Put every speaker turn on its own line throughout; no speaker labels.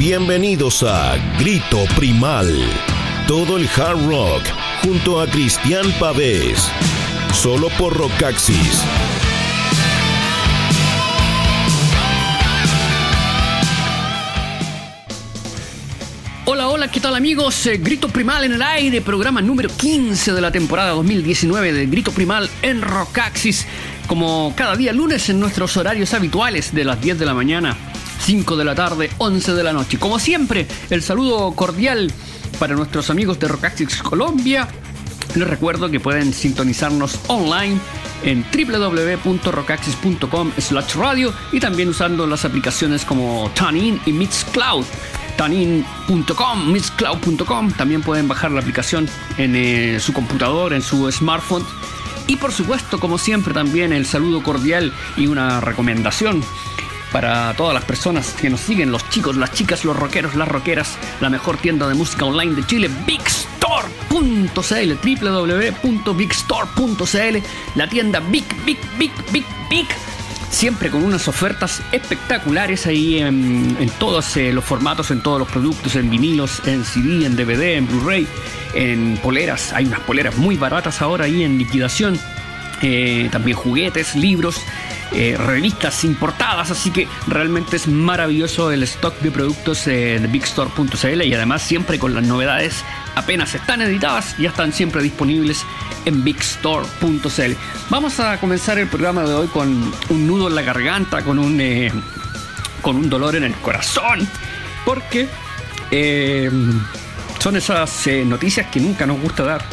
Bienvenidos a Grito Primal. Todo el hard rock junto a Cristian Pavés. Solo por Rockaxis.
Hola, hola, ¿qué tal amigos? Eh, Grito Primal en el aire, programa número 15 de la temporada 2019 de Grito Primal en Rockaxis. Como cada día lunes en nuestros horarios habituales de las 10 de la mañana 5 de la tarde, 11 de la noche. Como siempre, el saludo cordial para nuestros amigos de Rockaxis Colombia. Les recuerdo que pueden sintonizarnos online en www.rockaxis.com slash radio y también usando las aplicaciones como TuneIn y Mixcloud. TuneIn.com, Mixcloud.com. También pueden bajar la aplicación en eh, su computador, en su smartphone. Y por supuesto, como siempre, también el saludo cordial y una recomendación para todas las personas que nos siguen, los chicos, las chicas, los rockeros, las rockeras, la mejor tienda de música online de Chile, bigstore.cl, www.bigstore.cl, la tienda Big, Big, Big, Big, Big, siempre con unas ofertas espectaculares ahí en, todos eh, los formatos, en todos los productos, en vinilos, en CD, en DVD, en Blu-ray, en poleras, hay unas poleras muy baratas ahora ahí en liquidación, eh, también juguetes, libros eh, revistas importadas, así que realmente es maravilloso el stock de productos eh, de bigstore.cl y además siempre con las novedades apenas están editadas, ya están siempre disponibles en bigstore.cl. Vamos a comenzar el programa de hoy con un nudo en la garganta, con un, eh, con un dolor en el corazón, porque son esas noticias que nunca nos gusta dar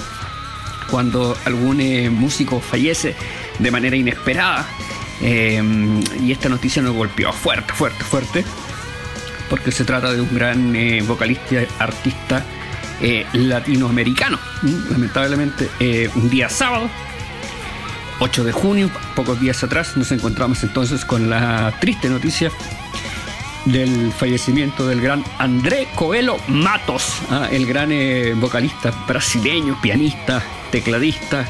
cuando algún músico fallece de manera inesperada. Em, y esta noticia nos golpeó fuerte, fuerte, fuerte, porque se trata de un gran eh, vocalista, artista eh, latinoamericano. Lamentablemente, eh, un día sábado, 8 de junio, pocos días atrás, nos encontramos entonces con la triste noticia del fallecimiento del gran André Coelho Matos, ¿ah? el gran vocalista brasileño, pianista, tecladista,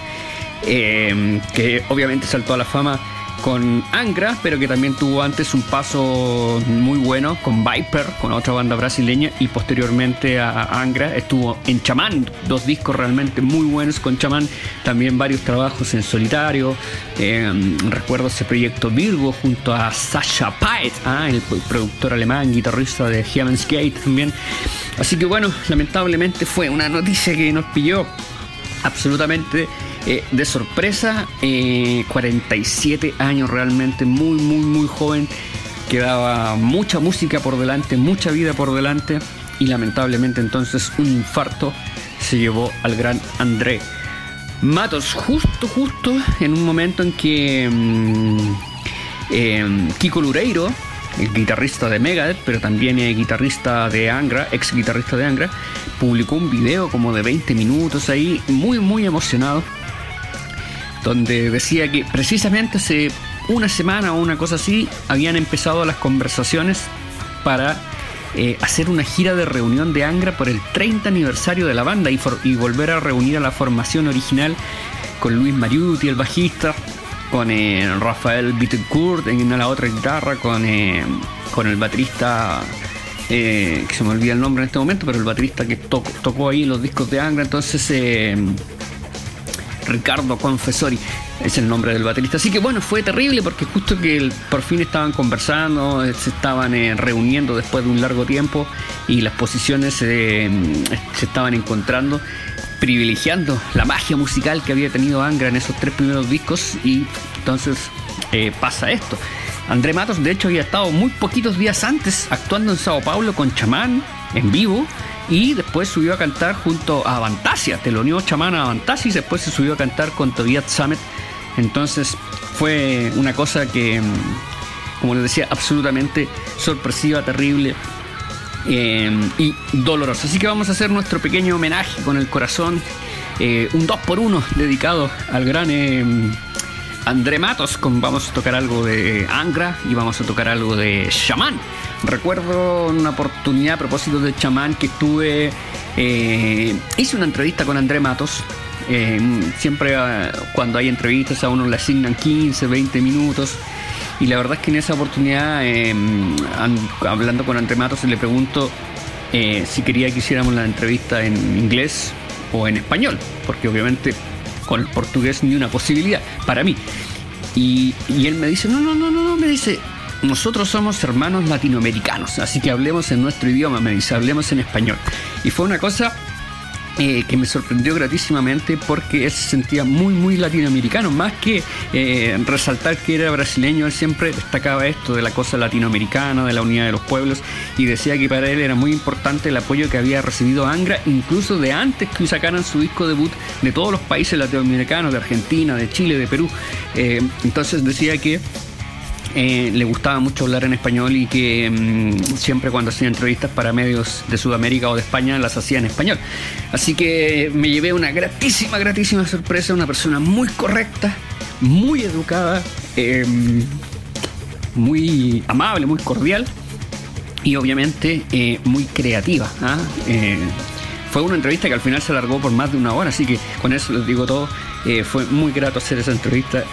em, que obviamente saltó a la fama con Angra, pero que también tuvo antes un paso muy bueno con Viper, con otra banda brasileña, y posteriormente a Angra estuvo en Chamán, dos discos realmente muy buenos con Chamán, también varios trabajos en solitario. Eh, recuerdo ese proyecto Virgo junto a Sasha Paet, ah, el productor alemán, guitarrista de Heaven's Gate también. Así que bueno, lamentablemente fue una noticia que nos pilló absolutamente eh, de sorpresa, 47 eh, años realmente, muy, muy, muy joven. Quedaba mucha música por delante, mucha vida por delante. Y lamentablemente entonces un infarto se llevó al gran André Matos. Justo, justo en un momento en que mm, em, Kiko Lureiro, el guitarrista de Megadeth, pero también el guitarrista de Angra, ex guitarrista de Angra, publicó un video como de 20 minutos ahí, muy, muy emocionado donde decía que precisamente hace una semana o una cosa así habían empezado las conversaciones para eh, hacer una gira de reunión de Angra por el 30 aniversario de la banda y, volver a reunir a la formación original con Luis Mariuti, el bajista, con eh, Rafael Bittencourt en la otra guitarra, con, eh, con el baterista, que se me olvida el nombre en este momento, pero el baterista que tocó ahí los discos de Angra, entonces Ricardo Confesori es el nombre del baterista. Así que bueno, fue terrible porque justo que por fin estaban conversando, eh, se estaban eh, reuniendo después de un largo tiempo y las posiciones eh, se estaban encontrando, privilegiando la magia musical que había tenido Angra en esos tres primeros discos y entonces pasa esto. André Matos de hecho había estado muy poquitos días antes actuando en Sao Paulo con Chamán en vivo y después subió a cantar junto a Fantasia, unió chamán a Fantasia y después se subió a cantar con Tobias Summit. Entonces fue una cosa que, mm, como les decía, absolutamente sorpresiva, terrible eh, y dolorosa. Así que vamos a hacer nuestro pequeño homenaje con el corazón, eh, un 2 por 1 dedicado al gran... Eh, André Matos, con, vamos a tocar algo de Angra y vamos a tocar algo de Shaman. Recuerdo una oportunidad a propósito de chamán que estuve, eh, hice una entrevista con André Matos. Eh, siempre eh, cuando hay entrevistas a uno le asignan 15, 20 minutos Y la verdad es que en esa oportunidad, hablando con André Matos, le pregunto si quería que hiciéramos la entrevista en inglés o en español, porque obviamente con el portugués ni una posibilidad para mí. Y, y él me dice, no, no, no, no, no, me dice, nosotros somos hermanos latinoamericanos, así que hablemos en nuestro idioma, me dice, hablemos en español. Y fue una cosa eh, que me sorprendió gratísimamente porque él se sentía muy, muy latinoamericano, más que eh, resaltar que era brasileño, él siempre destacaba esto de la cosa latinoamericana, de la unidad de los pueblos, y decía que para él era muy importante el apoyo que había recibido Angra, incluso de antes que sacaran su disco debut de todos los países latinoamericanos, de Argentina, de Chile, de Perú. Eh, entonces decía que eh, le gustaba mucho hablar en español y que mm, siempre cuando hacía entrevistas para medios de Sudamérica o de España las hacía en español. Así que me llevé una gratísima, gratísima sorpresa, una persona muy correcta, muy educada, em, muy amable, muy cordial y obviamente eh, muy creativa. ¿ah? Eh, fue una entrevista que al final se alargó por más de una hora, así que con eso les digo todo. fue muy grato hacer esa entrevista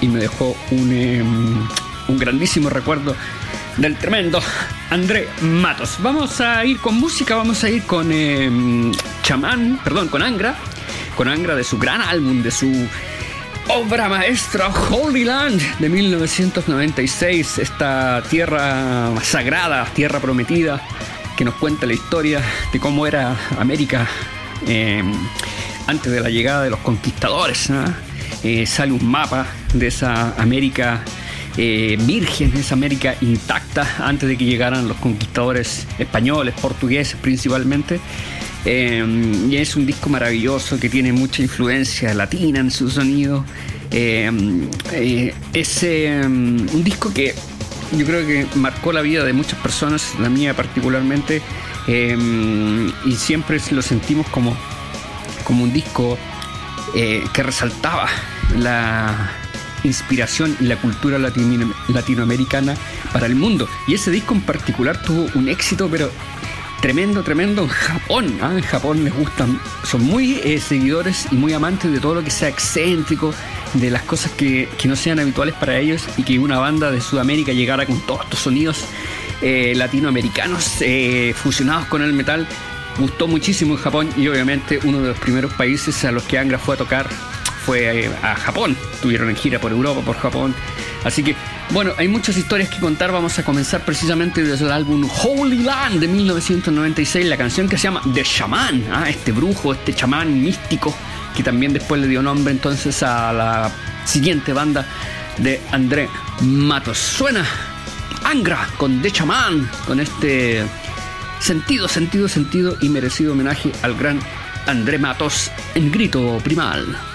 y me dejó un em, un grandísimo recuerdo del tremendo André Matos. Vamos a ir con música, vamos a ir con eh, Chamán, perdón, con Angra, con Angra de su gran álbum, de su obra maestra Holy Land de 1996, esta tierra sagrada, tierra prometida, que nos cuenta la historia de cómo era América eh, antes de la llegada de los conquistadores. Eh, sale un mapa de esa América eh, virgen, esa América intacta antes de que llegaran los conquistadores españoles, portugueses principalmente. Eh, y es un disco maravilloso que tiene mucha influencia latina en su sonido. Eh, es un disco que yo creo que marcó la vida de muchas personas, la mía particularmente, y siempre lo sentimos como, como un disco que resaltaba la, inspiración y la cultura latinoamericana para el mundo. Y ese disco en particular tuvo un éxito, pero tremendo, tremendo en Japón. ¿ah? En Japón les gustan, son muy eh, seguidores y muy amantes de todo lo que sea excéntrico, de las cosas que, no sean habituales para ellos y que una banda de Sudamérica llegara con todos estos sonidos eh, latinoamericanos eh, fusionados con el metal. Gustó muchísimo en Japón y obviamente uno de los primeros países a los que Angra fue a tocar fue a Japón, tuvieron en gira por Europa, por Japón. Así que, bueno, hay muchas historias que contar. Vamos a comenzar precisamente desde el álbum Holy Land de 1996, la canción que se llama The Shaman, ¿ah? este brujo, este chamán místico, que también después le dio nombre entonces a la siguiente banda de André Matos. Suena Angra con The Shaman, con este sentido, sentido, sentido y merecido homenaje al gran André Matos en grito primal.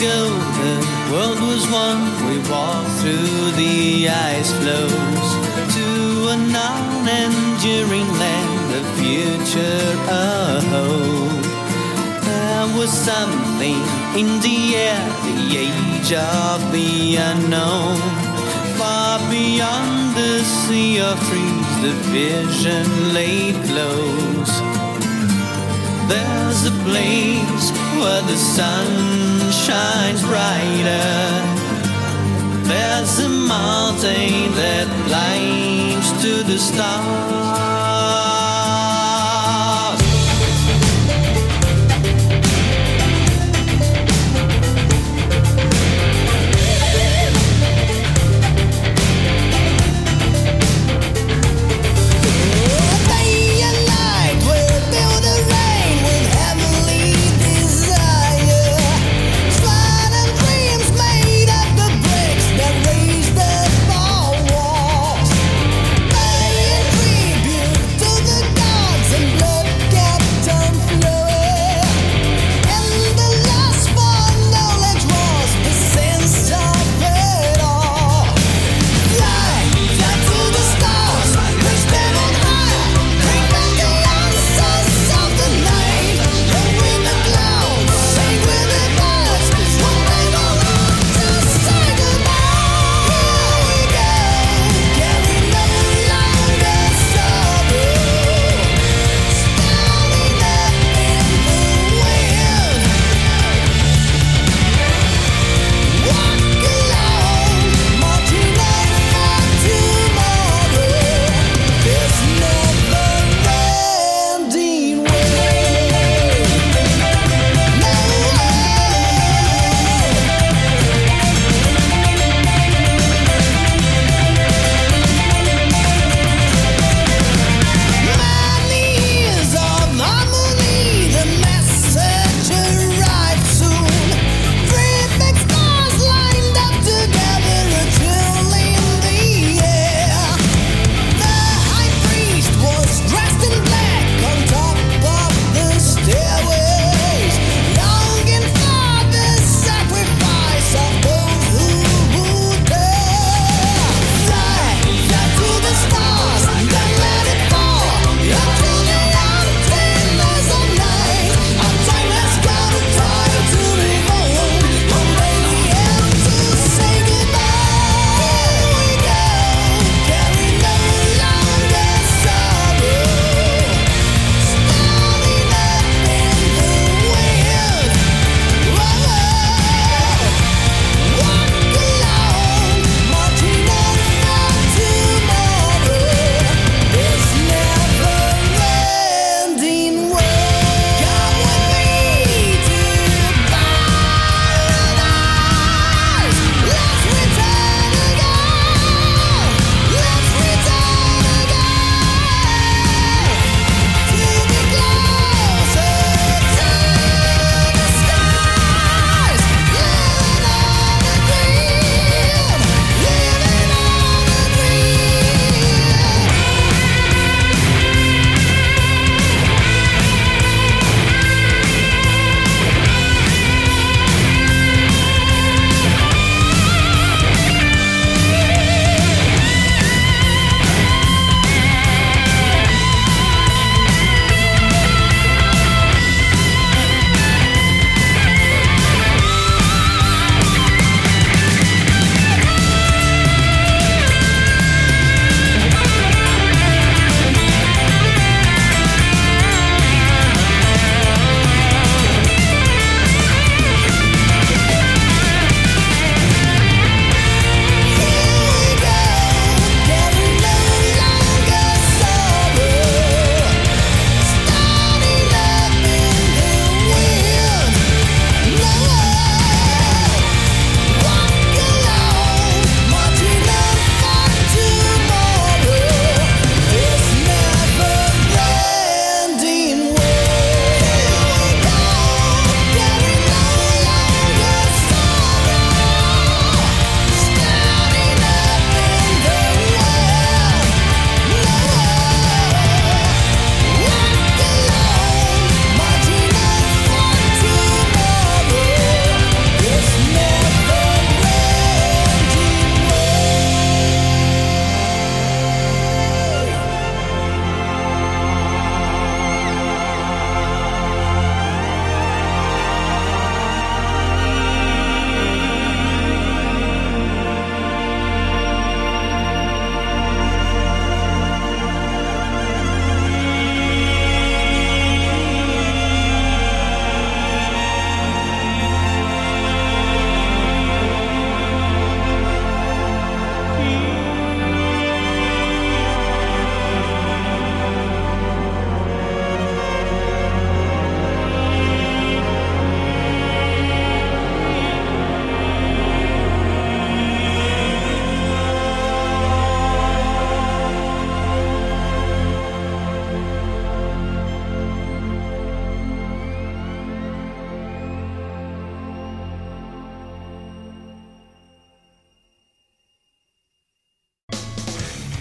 Ago, the world was one. We walked through the ice floes to a non-enduring land, the future ahead. There was something in the air, the age of the unknown. Far beyond the sea of trees, the vision lay close. There's a place where the sun shines brighter. There's a mountain that climbs to the stars.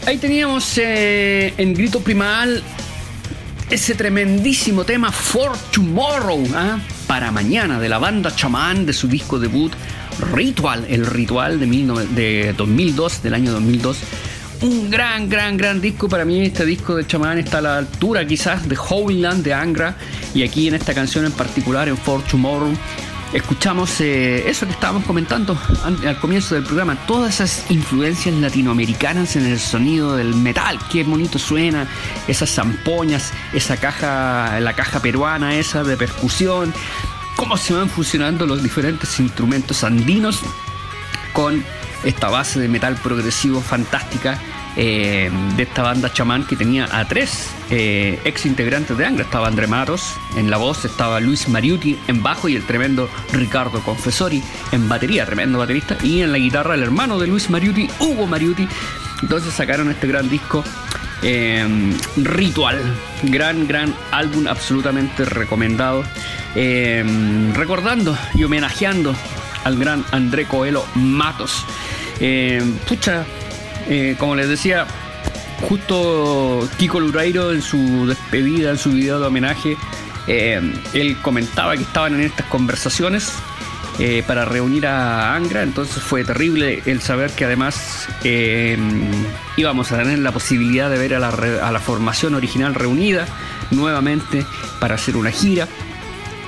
Ahí teníamos eh, en Grito Primal ese tremendísimo tema For Tomorrow, ¿ah? para mañana, de la banda Chamán de su disco debut Ritual, el ritual de, mil de 2002, del año 2002. Un gran, gran, gran disco. Para mí este disco de Chamán está a la altura quizás de Howland de Angra. Y aquí en esta canción en particular, en For Tomorrow, escuchamos eh, eso que estábamos comentando an- al comienzo del programa, todas esas influencias latinoamericanas en el sonido del metal, qué bonito suena, esas zampoñas, esa caja, la caja peruana esa de percusión, cómo se van fusionando los diferentes instrumentos andinos con esta base de metal progresivo fantástica eh, de esta banda chamán que tenía a tres eh, ex integrantes de Angra. Estaba André Matos en la voz, estaba Luis Mariuti en bajo y el tremendo Ricardo Confessori en batería, tremendo baterista, y en la guitarra el hermano de Luis Mariuti, Hugo Mariuti. Entonces sacaron este gran disco. eh, Ritual, gran, gran álbum, absolutamente recomendado. Eh, recordando y homenajeando al gran André Coelho Matos. Eh, pucha, eh, como les decía, justo Kiko Lureiro en su despedida, en su video de homenaje, eh, él comentaba que estaban en estas conversaciones eh, para reunir a Angra, entonces fue terrible el saber que además íbamos a tener la posibilidad de ver a la formación original reunida nuevamente para hacer una gira.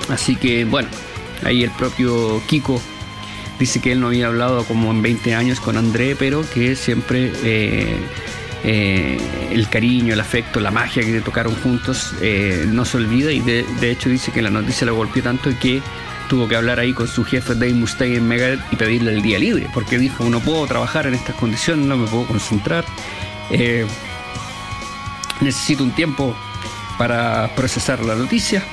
Así que bueno, ahí el propio Kiko dice que él no había hablado como en 20 años con André, pero que siempre eh, eh, el cariño, el afecto, la magia que tocaron juntos eh, no se olvida y de, hecho dice que la noticia lo golpeó tanto que tuvo que hablar ahí con su jefe Dave Mustaine en Megadeth y pedirle el día libre, porque dijo, no puedo trabajar en estas condiciones, no me puedo concentrar, necesito un tiempo para procesar la noticia.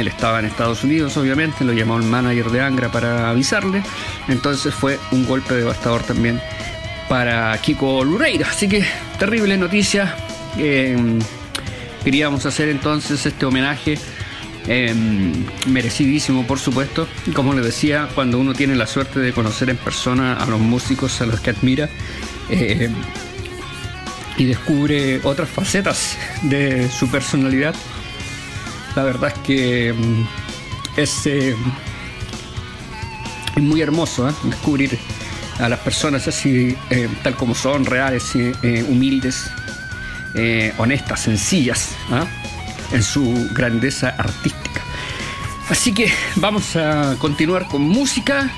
Él estaba en Estados Unidos, obviamente, lo llamó el manager de Angra para avisarle. Entonces fue un golpe devastador también para Kiko Lureira. Así que terrible noticia. Eh, queríamos hacer entonces este homenaje. eh, merecidísimo, por supuesto. Y como les decía, cuando uno tiene la suerte de conocer en persona a los músicos a los que admira, eh, y descubre otras facetas de su personalidad. La verdad es que mm, es, eh, es muy hermoso ¿eh? descubrir a las personas así, eh, tal como son, reales, humildes, honestas, sencillas, ¿ah? en su grandeza artística. Así que vamos a continuar con música.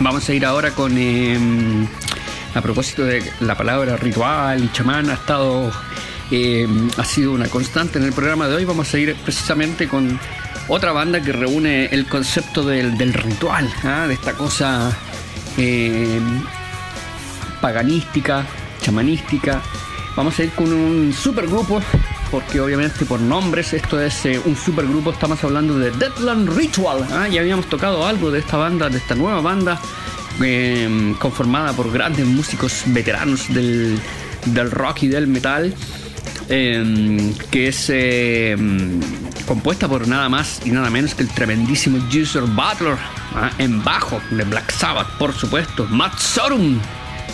Vamos a ir ahora con. eh, a propósito de la palabra ritual y chamán, ha estado. Eh, ha sido una constante en el programa de hoy. Vamos a ir precisamente con otra banda que reúne el concepto del, del ritual, ¿ah? de esta cosa eh, paganística, chamanística. Vamos a ir con un supergrupo, porque obviamente por nombres esto es eh, un supergrupo. Estamos hablando de Deadland Ritual. ¿ah? Ya habíamos tocado algo de esta banda, de esta nueva banda, eh, conformada por grandes músicos veteranos del, del rock y del metal. Eh, que es eh, compuesta por nada más y nada menos que el tremendísimo User Butler ¿ah? en bajo de Black Sabbath, por supuesto, Matt Sorum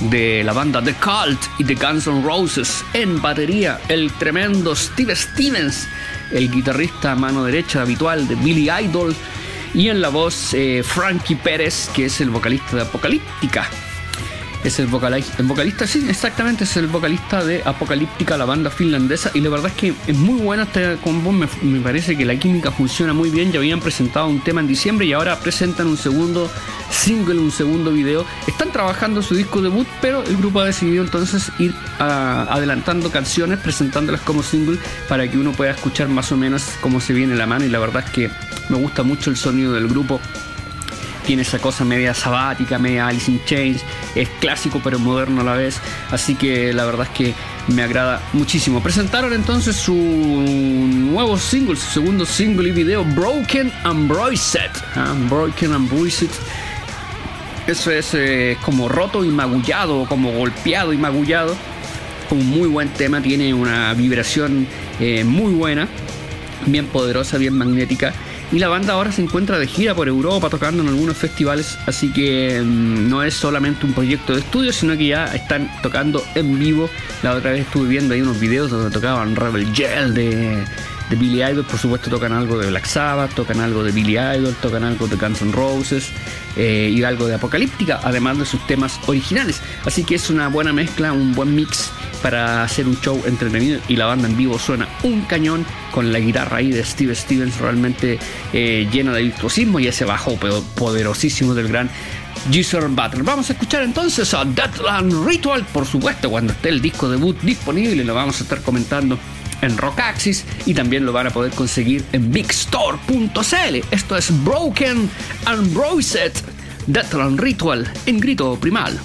de la banda The Cult y The Guns N' Roses en batería, el tremendo Steve Stevens, el guitarrista mano derecha habitual de Billy Idol y en la voz eh, Frankie Pérez, que es el vocalista de Apocalíptica. Es el, vocali- el vocalista, sí, exactamente, es el vocalista de Apocalíptica, la banda finlandesa. Y la verdad es que es muy buena este combo. Me, me parece que la química funciona muy bien. Ya habían presentado un tema en diciembre y ahora presentan un segundo single, un segundo video. Están trabajando su disco debut, pero el grupo ha decidido entonces ir ah, adelantando canciones, presentándolas como single para que uno pueda escuchar más o menos cómo se viene la mano. Y la verdad es que me gusta mucho el sonido del grupo tiene esa cosa media sabática, media Alice in Chains, es clásico pero moderno a la vez, así que la verdad es que me agrada muchísimo. Presentaron entonces su nuevo single, su segundo single y video, Broken and Bruised. ¿ah? Broken and Bruised. Eso es eh, como roto y magullado, como golpeado y magullado. Un muy buen tema, tiene una vibración eh, muy buena, bien poderosa, bien magnética. Y la banda ahora se encuentra de gira por Europa tocando en algunos festivales, así que mm, no es solamente un proyecto de estudio, sino que ya están tocando en vivo. La otra vez estuve viendo ahí unos videos donde tocaban Rebel Gel de, de Billy Idol, por supuesto tocan algo de Black Sabbath, tocan algo de Billy Idol, tocan algo de Guns N' Roses eh, y algo de Apocalíptica, además de sus temas originales. Así que es una buena mezcla, un buen mix para hacer un show entretenido y la banda en vivo suena un cañón con la guitarra ahí de Steve Stevens realmente eh, llena de virtuosismo y ese bajo poderosísimo del gran Giselle Butler. Vamos a escuchar entonces a Deathland Ritual, por supuesto, cuando esté el disco debut disponible, lo vamos a estar comentando en Rockaxis y también lo van a poder conseguir en bigstore.cl. Esto es Broken and Bruised Deathland Ritual en grito primal.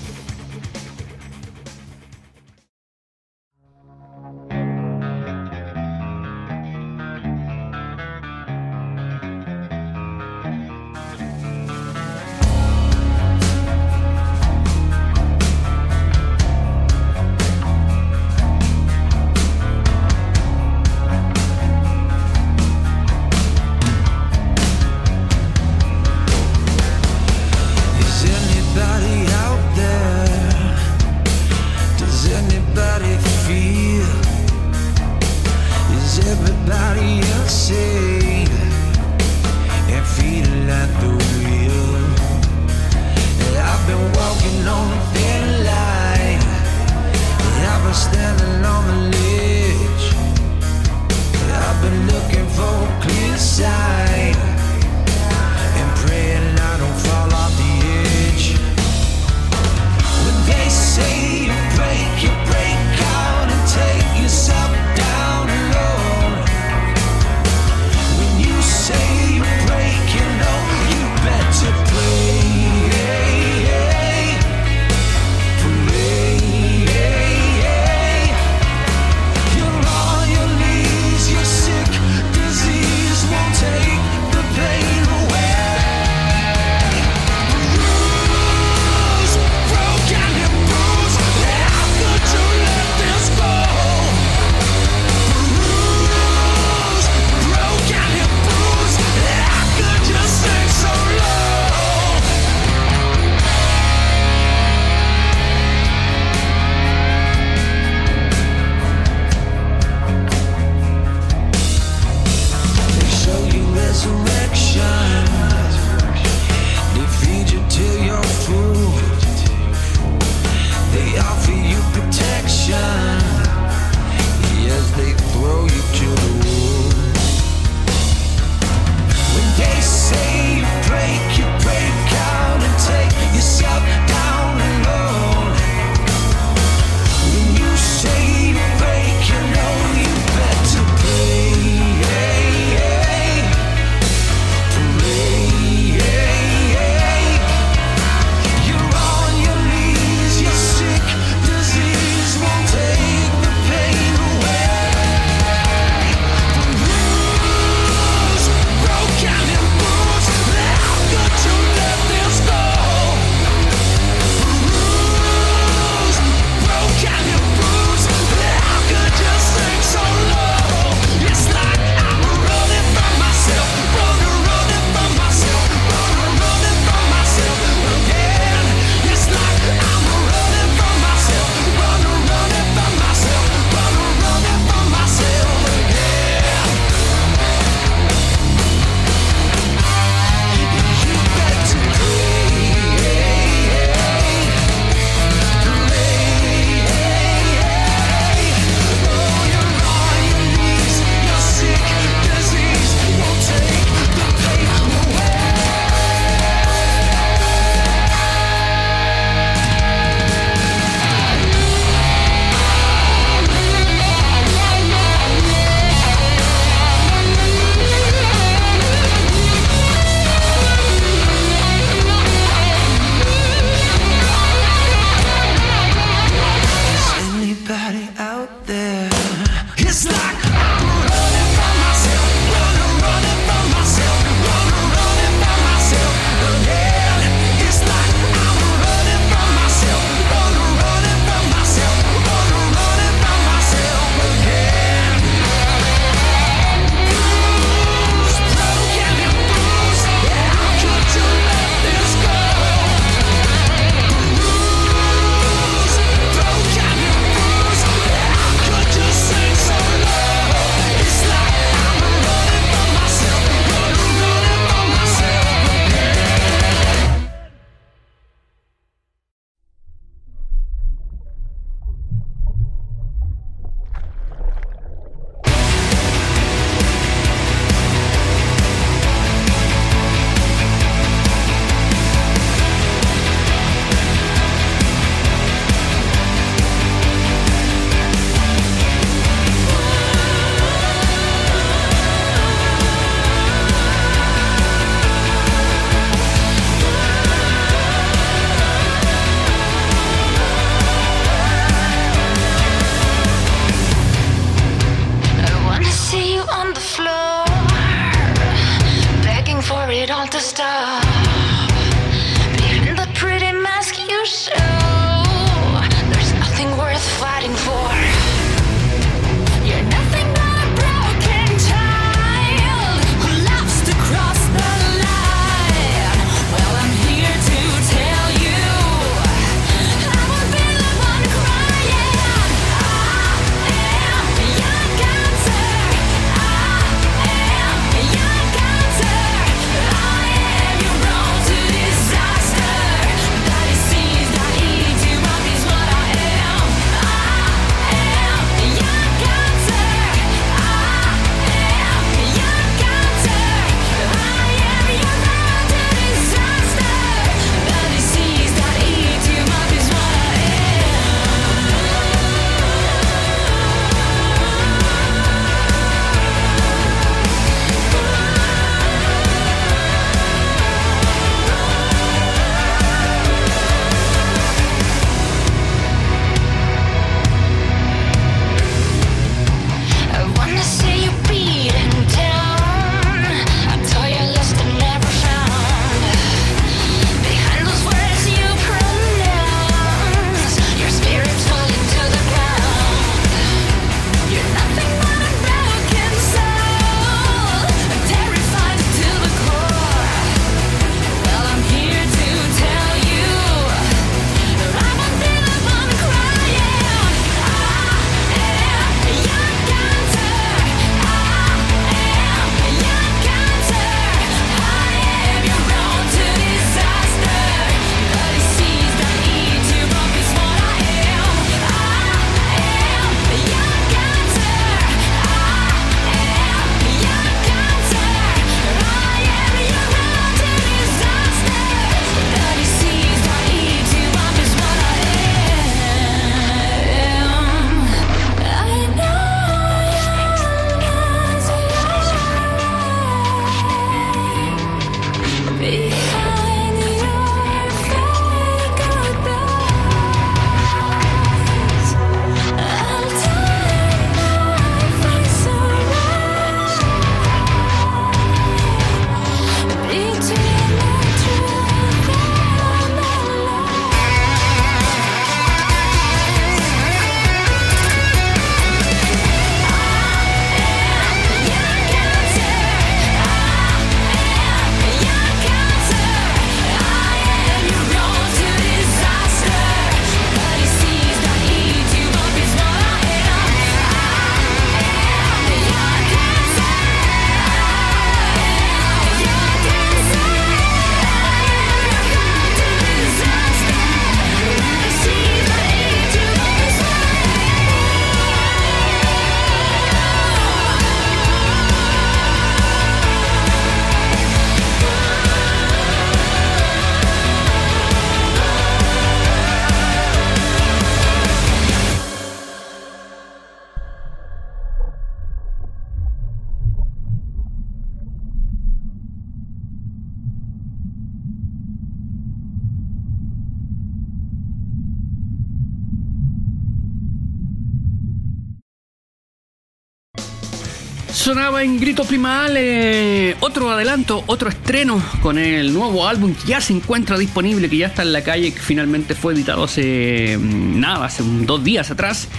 Sonaba en Grito Primal eh, otro adelanto, otro estreno con el nuevo álbum que ya se encuentra disponible, que ya está en la calle, que finalmente fue editado hace mm, nada, hace un- dos días atrás,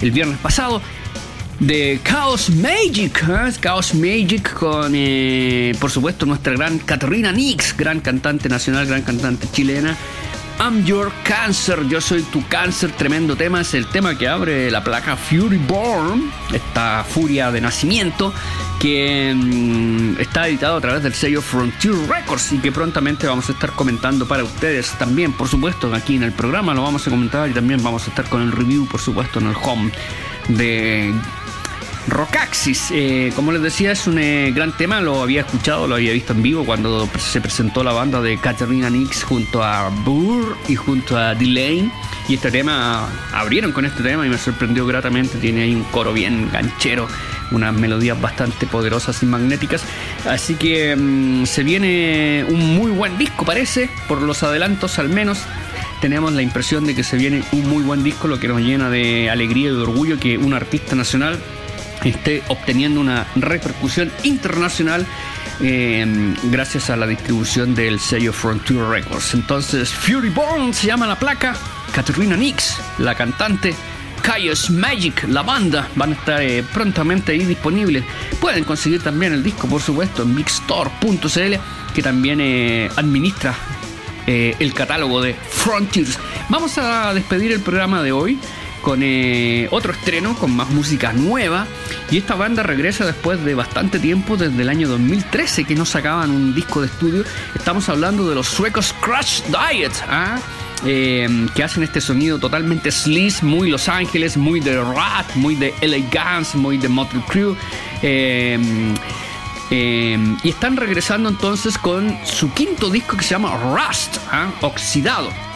el viernes pasado, de Chaos Magic. ¿eh? Chaos Magic con, eh, por supuesto, nuestra gran Caterina Nix, gran cantante nacional, gran cantante chilena. I'm Your Cancer, yo soy tu cáncer, tremendo tema, es el tema que abre la placa Fury Born, esta furia de nacimiento, que mm, está editado a través del sello Frontier Records y que prontamente vamos a estar comentando para ustedes también, por supuesto, aquí en el programa. Lo vamos a comentar y también vamos a estar con el review, por supuesto, en el home de Rockaxis, eh, como les decía, es un eh, gran tema, lo había escuchado, lo había visto en vivo cuando se presentó la banda de Katerina Nix junto a Burr y junto a Delane. Y este tema, abrieron con este tema y me sorprendió gratamente, tiene ahí un coro bien ganchero, unas melodías bastante poderosas y magnéticas. Así que mm, se viene un muy buen disco, parece, por los adelantos al menos tenemos la impresión de que se viene un muy buen disco, lo que nos llena de alegría y de orgullo que un artista nacional esté obteniendo una repercusión internacional eh, gracias a la distribución del sello Frontier Records. Entonces, Fury Born se llama la placa, Katerina Nix, la cantante, Chaos Magic, la banda, van a estar eh, prontamente ahí disponibles. Pueden conseguir también el disco, por supuesto, en mixstore.cl, que también eh, administra eh, el catálogo de Frontiers. Vamos a despedir el programa de hoy con eh, otro estreno, con más música nueva. Y esta banda regresa después de bastante tiempo, desde el año 2013, que no sacaban un disco de estudio. Estamos hablando de los suecos Crash Diet, ¿ah? Eh, que hacen este sonido totalmente sleaze, muy Los Ángeles, muy de Rat, muy de Elegance, muy de Motley Crue. Eh, eh, y están regresando entonces con su quinto disco que se llama Rust, ¿ah? Oxidado.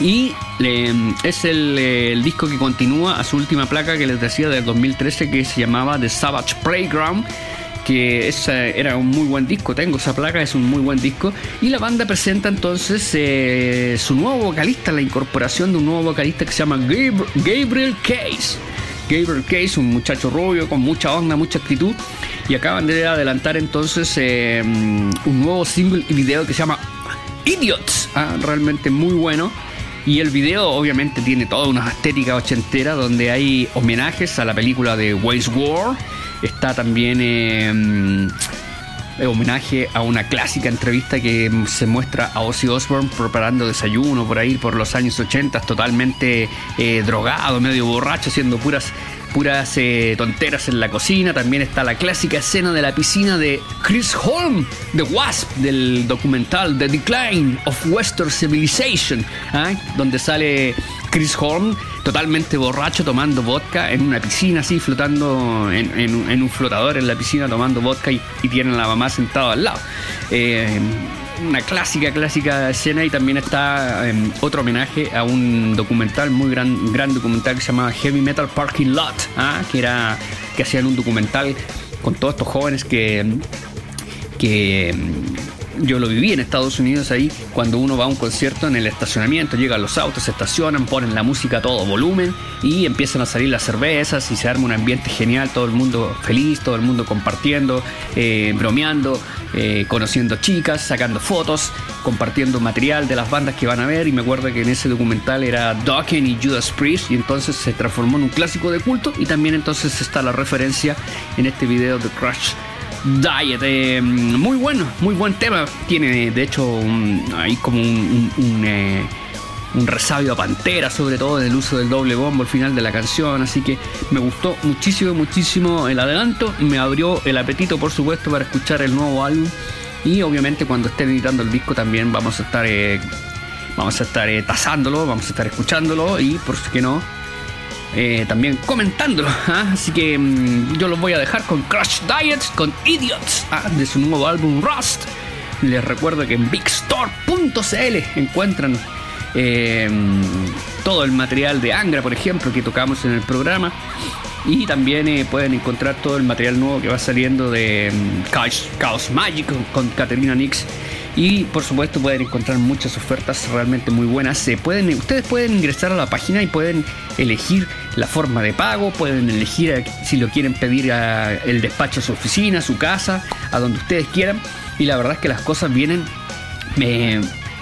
Y eh, es el, eh, el disco que continúa a su última placa que les decía del 2013 que se llamaba The Savage Playground que esa era un muy buen disco, tengo esa placa, es un muy buen disco. Y la banda presenta entonces eh, su nuevo vocalista, la incorporación de un nuevo vocalista que se llama Gabr- Gabriel Case. Gabriel Case, un muchacho rubio con mucha onda, mucha actitud. Y acaban de adelantar entonces eh, un nuevo single y video que se llama Idiots. Ah, realmente muy bueno. Y el video obviamente tiene toda una estética ochentera donde hay homenajes a la película de Waste War. Está también eh, mm, homenaje a una clásica entrevista que mm, se muestra a Ozzy Osbourne preparando desayuno por ahí por los años 80, totalmente eh, drogado, medio borracho, haciendo puras puras eh, tonteras en la cocina. También está la clásica escena de la piscina de Chris Holm, The Wasp, del documental The Decline of Western Civilization, ¿ah? donde sale Chris Holm totalmente borracho tomando vodka en una piscina así, flotando en, en un- en un flotador en la piscina tomando vodka y, y tiene a la mamá sentada al lado. Eh, una clásica, clásica escena y también está eh, otro homenaje a un documental, muy gran, gran documental que se llama Heavy Metal Parking Lot, ¿ah? que era que hacían un documental con todos estos jóvenes que, que mm, yo lo viví en Estados Unidos ahí, cuando uno va a un concierto en el estacionamiento, llegan los autos, se estacionan, ponen la música a todo volumen y empiezan a salir las cervezas y se arma un ambiente genial, todo el mundo feliz, todo el mundo compartiendo, eh, bromeando, eh, conociendo chicas, sacando fotos, compartiendo material de las bandas que van a ver. Y me acuerdo que en ese documental era Dokken y Judas Priest y entonces se transformó en un clásico de culto y también entonces está la referencia en este video de Crash Diet, eh, muy bueno, muy buen tema. Tiene de hecho un- ahí como un, eh, un resabio a Pantera, sobre todo en el uso del doble bombo al final de la canción. Así que me gustó muchísimo, muchísimo el adelanto. Me abrió el apetito, por supuesto, para escuchar el nuevo álbum. Y obviamente cuando estén editando el disco también vamos a estar, eh, vamos a estar eh, tasándolo, vamos a estar escuchándolo y por qué no eh, también comentándolo. ¿ah? Así que mm, yo los voy a dejar con Crash Diet, con Idiots, ¿ah? de su nuevo álbum Rust. Les recuerdo que en bigstore.cl encuentran eh, todo el material de Angra, por ejemplo, que tocamos en el programa. Y también eh, pueden encontrar todo el material nuevo que va saliendo de mm, Chaos, Chaos Magic con Caterina Nix. Y por supuesto pueden encontrar muchas ofertas realmente muy buenas. Se pueden, ustedes pueden ingresar a la página y pueden elegir la forma de pago, pueden elegir si lo quieren pedir a el despacho a su oficina, a su casa, a donde ustedes quieran. Y la verdad es que las cosas vienen eh,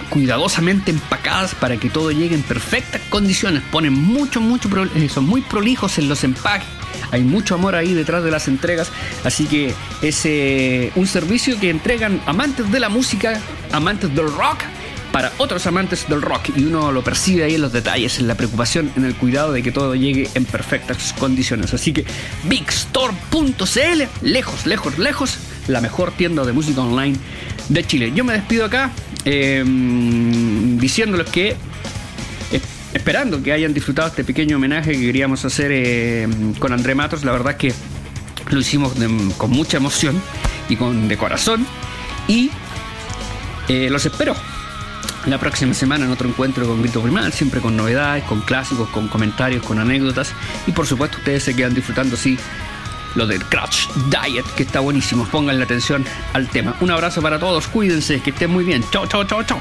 cuidadosamente empacadas para que todo llegue en perfectas condiciones. Ponen mucho, mucho, eh, son muy prolijos en los empaques. Hay mucho amor ahí detrás de las entregas. Así que es eh, un servicio que entregan amantes de la música, amantes del rock, para otros amantes del rock. Y uno lo percibe ahí en los detalles, en la preocupación, en el cuidado de que todo llegue en perfectas condiciones. Así que bigstore.cl, lejos, lejos, lejos, la mejor tienda de música online de Chile. Yo me despido acá eh, diciéndoles que esperando que hayan disfrutado este pequeño homenaje que queríamos hacer eh, con André Matos. La verdad es que lo hicimos con mucha emoción y con de corazón. Y eh, los espero la próxima semana en otro encuentro con Grito Primal, siempre con novedades, con clásicos, con comentarios, con anécdotas. Y por supuesto ustedes se quedan disfrutando, sí, lo del Crash Diet, que está buenísimo. Pongan la atención al tema. Un abrazo para todos, cuídense, que estén muy bien. Chao, chao, chao, chao.